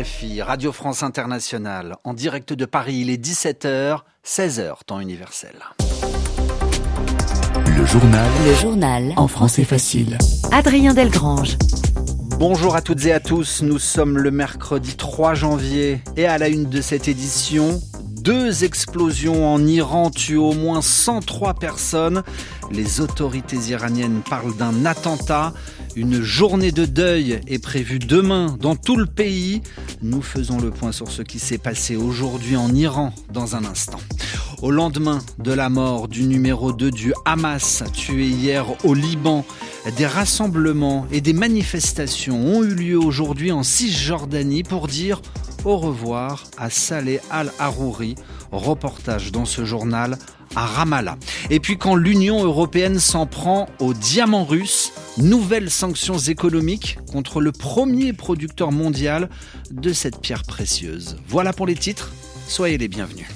RFI, Radio France Internationale, en direct de Paris, il est 17h, 16h, temps universel. Le journal. Le journal. En français facile. Adrien Delgrange. Bonjour à toutes et à tous, nous sommes le mercredi 3 janvier et à la une de cette édition, deux explosions en Iran tuent au moins 103 personnes. Les autorités iraniennes parlent d'un attentat. Une journée de deuil est prévue demain dans tout le pays. Nous faisons le point sur ce qui s'est passé aujourd'hui en Iran dans un instant. Au lendemain de la mort du numéro 2 du Hamas tué hier au Liban, des rassemblements et des manifestations ont eu lieu aujourd'hui en Cisjordanie pour dire au revoir à Saleh al-Harouri. Reportage dans ce journal à Ramallah. Et puis quand l'Union européenne s'en prend aux diamants russes, nouvelles sanctions économiques contre le premier producteur mondial de cette pierre précieuse. Voilà pour les titres, soyez les bienvenus.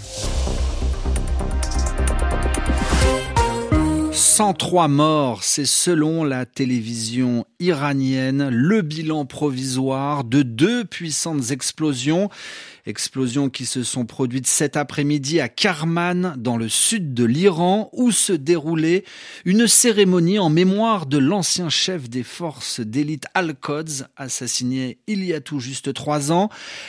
103 morts, c'est selon la télévision iranienne le bilan provisoire de deux puissantes explosions. Explosions qui se sont produites cet après-midi à Karman, dans le sud de l'Iran, où se déroulait une cérémonie en mémoire de l'ancien chef des forces d'élite Al-Quds, assassiné il y a tout juste trois ans.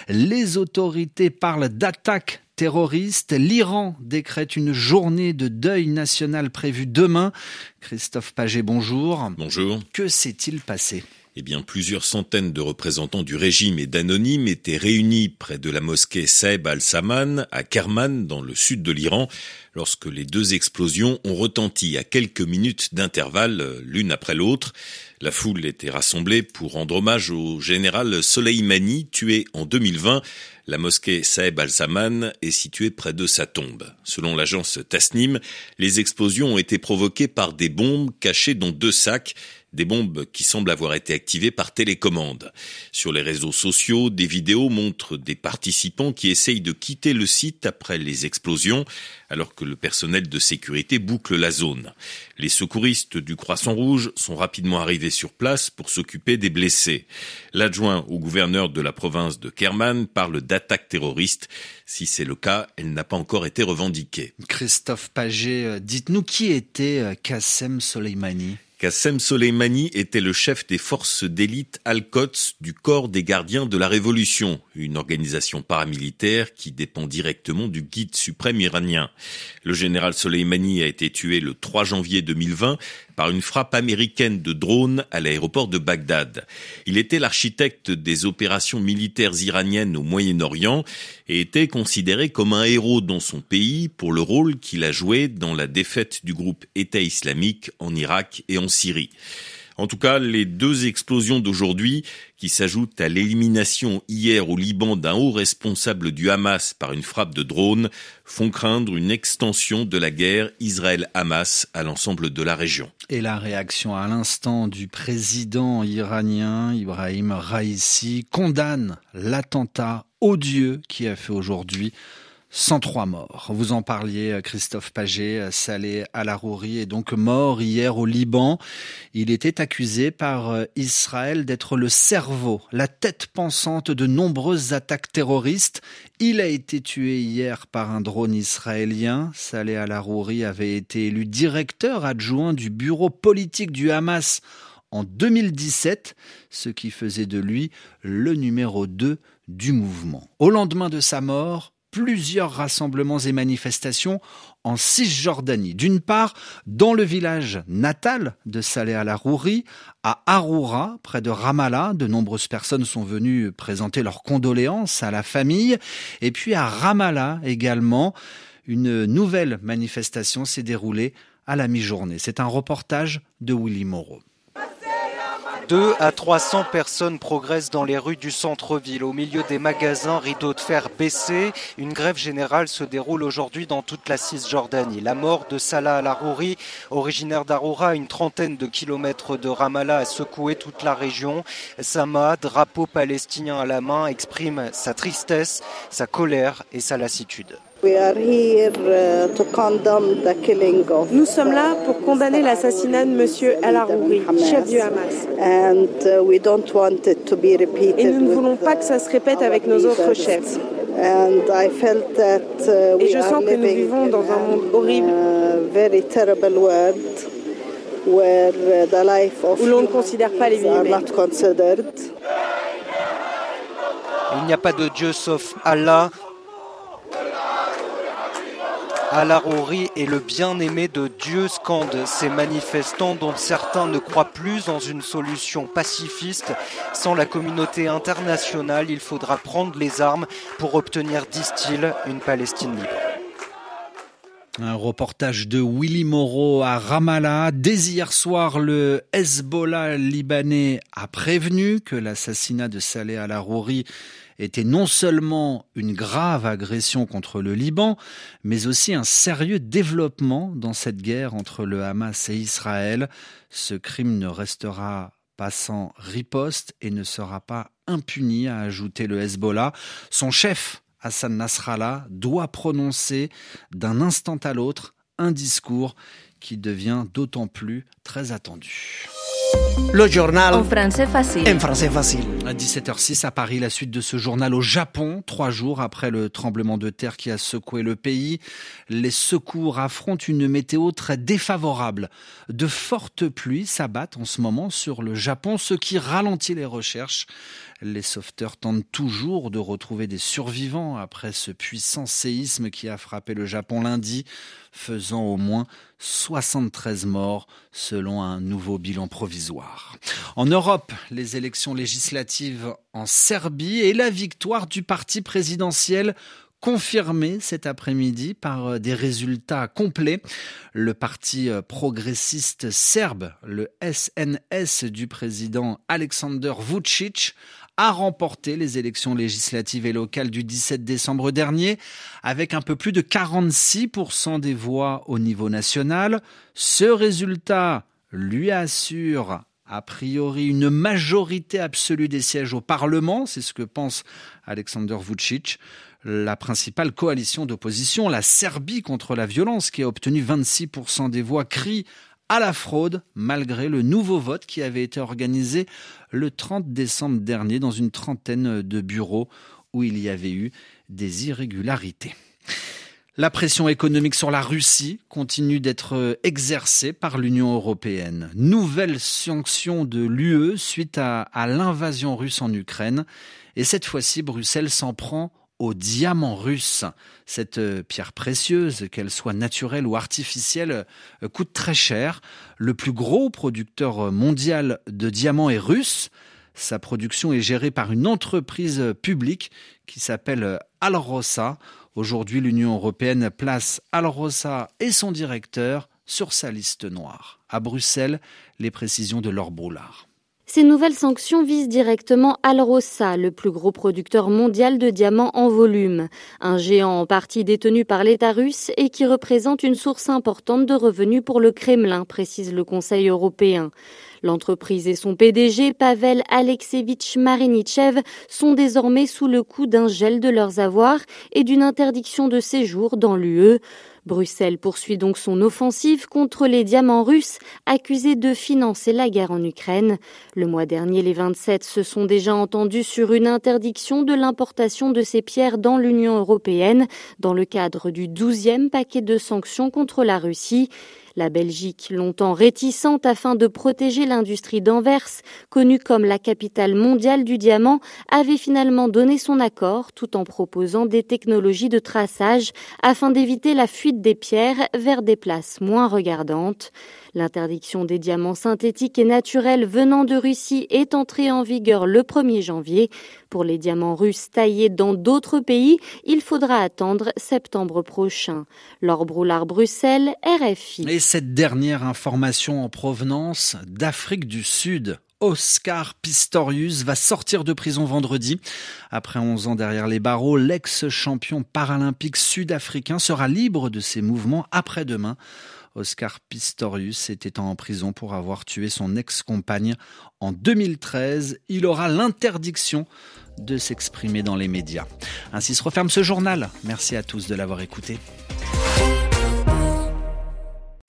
Les autorités parlent d'attaques terroriste. L'Iran décrète une journée de deuil national prévue demain. Christophe Paget, bonjour. Bonjour. Que s'est-il passé? Eh bien, plusieurs centaines de représentants du régime et d'anonymes étaient réunis près de la mosquée Saeb al-Saman à Kerman, dans le sud de l'Iran, lorsque les deux explosions ont retenti à quelques minutes d'intervalle l'une après l'autre. La foule était rassemblée pour rendre hommage au général Soleimani, tué en 2020 la mosquée Saeb al-Saman est située près de sa tombe. Selon l'agence Tasnim, les explosions ont été provoquées par des bombes cachées dans deux sacs des bombes qui semblent avoir été activées par télécommande. Sur les réseaux sociaux, des vidéos montrent des participants qui essayent de quitter le site après les explosions, alors que le personnel de sécurité boucle la zone. Les secouristes du Croissant Rouge sont rapidement arrivés sur place pour s'occuper des blessés. L'adjoint au gouverneur de la province de Kerman parle d'attaque terroriste. Si c'est le cas, elle n'a pas encore été revendiquée. Christophe Paget, euh, dites-nous qui était euh, Kassem Soleimani? Qassem Soleimani était le chef des forces d'élite Al-Quds du corps des gardiens de la Révolution, une organisation paramilitaire qui dépend directement du guide suprême iranien. Le général Soleimani a été tué le 3 janvier 2020 par une frappe américaine de drone à l'aéroport de Bagdad. Il était l'architecte des opérations militaires iraniennes au Moyen-Orient et était considéré comme un héros dans son pays pour le rôle qu'il a joué dans la défaite du groupe État islamique en Irak et en Syrie. En tout cas, les deux explosions d'aujourd'hui, qui s'ajoutent à l'élimination hier au Liban d'un haut responsable du Hamas par une frappe de drone, font craindre une extension de la guerre Israël-Hamas à l'ensemble de la région. Et la réaction à l'instant du président iranien Ibrahim Raisi condamne l'attentat odieux qui a fait aujourd'hui 103 morts. Vous en parliez, euh, Christophe Paget, euh, Saleh Al-Arouri est donc mort hier au Liban. Il était accusé par euh, Israël d'être le cerveau, la tête pensante de nombreuses attaques terroristes. Il a été tué hier par un drone israélien. Saleh Al-Arouri avait été élu directeur adjoint du bureau politique du Hamas en 2017, ce qui faisait de lui le numéro 2 du mouvement. Au lendemain de sa mort, plusieurs rassemblements et manifestations en Cisjordanie. D'une part, dans le village natal de Saleh al-Arouri, à Aroura, près de Ramallah, de nombreuses personnes sont venues présenter leurs condoléances à la famille. Et puis à Ramallah également, une nouvelle manifestation s'est déroulée à la mi-journée. C'est un reportage de Willy Moreau. 2 à 300 personnes progressent dans les rues du centre-ville. Au milieu des magasins, rideaux de fer baissés, une grève générale se déroule aujourd'hui dans toute la Cisjordanie. La mort de Salah al-Arouri, originaire d'Aroura, une trentaine de kilomètres de Ramallah, a secoué toute la région. Sama, drapeau palestinien à la main, exprime sa tristesse, sa colère et sa lassitude. Nous sommes là pour condamner l'assassinat de M. El Arouri, chef du Hamas. Et nous ne voulons pas que ça se répète avec nos autres chefs. Et je sens que nous vivons dans un monde horrible où l'on ne considère pas les vies Il n'y a pas de Dieu sauf Allah. Al-Arouri est le bien-aimé de Dieu, scandent ces manifestants dont certains ne croient plus dans une solution pacifiste. Sans la communauté internationale, il faudra prendre les armes pour obtenir, disent-ils, une Palestine libre. Un reportage de Willy Moreau à Ramallah. Dès hier soir, le Hezbollah libanais a prévenu que l'assassinat de Saleh al-Arouri était non seulement une grave agression contre le Liban, mais aussi un sérieux développement dans cette guerre entre le Hamas et Israël. Ce crime ne restera pas sans riposte et ne sera pas impuni, a ajouté le Hezbollah. Son chef, Hassan Nasrallah doit prononcer d'un instant à l'autre un discours qui devient d'autant plus très attendu. Le journal en français facile. En français facile. À 17h06 à Paris, la suite de ce journal au Japon, trois jours après le tremblement de terre qui a secoué le pays. Les secours affrontent une météo très défavorable. De fortes pluies s'abattent en ce moment sur le Japon, ce qui ralentit les recherches. Les sauveteurs tentent toujours de retrouver des survivants après ce puissant séisme qui a frappé le Japon lundi, faisant au moins 73 morts selon un nouveau bilan provisoire. En Europe, les élections législatives en Serbie et la victoire du parti présidentiel confirmée cet après-midi par euh, des résultats complets. Le parti euh, progressiste serbe, le SNS du président Alexander Vucic, a remporté les élections législatives et locales du 17 décembre dernier avec un peu plus de 46% des voix au niveau national. Ce résultat lui assure a priori une majorité absolue des sièges au Parlement, c'est ce que pense Alexander Vucic. La principale coalition d'opposition, la Serbie contre la violence, qui a obtenu 26% des voix, crie à la fraude malgré le nouveau vote qui avait été organisé le 30 décembre dernier dans une trentaine de bureaux où il y avait eu des irrégularités. La pression économique sur la Russie continue d'être exercée par l'Union européenne. Nouvelle sanction de l'UE suite à, à l'invasion russe en Ukraine. Et cette fois-ci, Bruxelles s'en prend au diamant russe. Cette euh, pierre précieuse, qu'elle soit naturelle ou artificielle, euh, coûte très cher. Le plus gros producteur mondial de diamants est russe. Sa production est gérée par une entreprise publique qui s'appelle Alrosa. Aujourd'hui, l'Union européenne place Alrosa et son directeur sur sa liste noire. À Bruxelles, les précisions de Laure Broulard. Ces nouvelles sanctions visent directement Alrosa, le plus gros producteur mondial de diamants en volume, un géant en partie détenu par l'État russe et qui représente une source importante de revenus pour le Kremlin, précise le Conseil européen. L'entreprise et son PDG, Pavel Alexevitch Marinichev, sont désormais sous le coup d'un gel de leurs avoirs et d'une interdiction de séjour dans l'UE. Bruxelles poursuit donc son offensive contre les diamants russes accusés de financer la guerre en Ukraine. Le mois dernier, les 27 se sont déjà entendus sur une interdiction de l'importation de ces pierres dans l'Union européenne dans le cadre du 12e paquet de sanctions contre la Russie. La Belgique, longtemps réticente afin de protéger l'industrie d'Anvers, connue comme la capitale mondiale du diamant, avait finalement donné son accord tout en proposant des technologies de traçage afin d'éviter la fuite des pierres vers des places moins regardantes. L'interdiction des diamants synthétiques et naturels venant de Russie est entrée en vigueur le 1er janvier. Pour les diamants russes taillés dans d'autres pays, il faudra attendre septembre prochain. Laure Broulard, Bruxelles, RFI. Et cette dernière information en provenance d'Afrique du Sud. Oscar Pistorius va sortir de prison vendredi. Après 11 ans derrière les barreaux, l'ex-champion paralympique sud-africain sera libre de ses mouvements après-demain. Oscar Pistorius était en prison pour avoir tué son ex-compagne en 2013. Il aura l'interdiction de s'exprimer dans les médias. Ainsi se referme ce journal. Merci à tous de l'avoir écouté.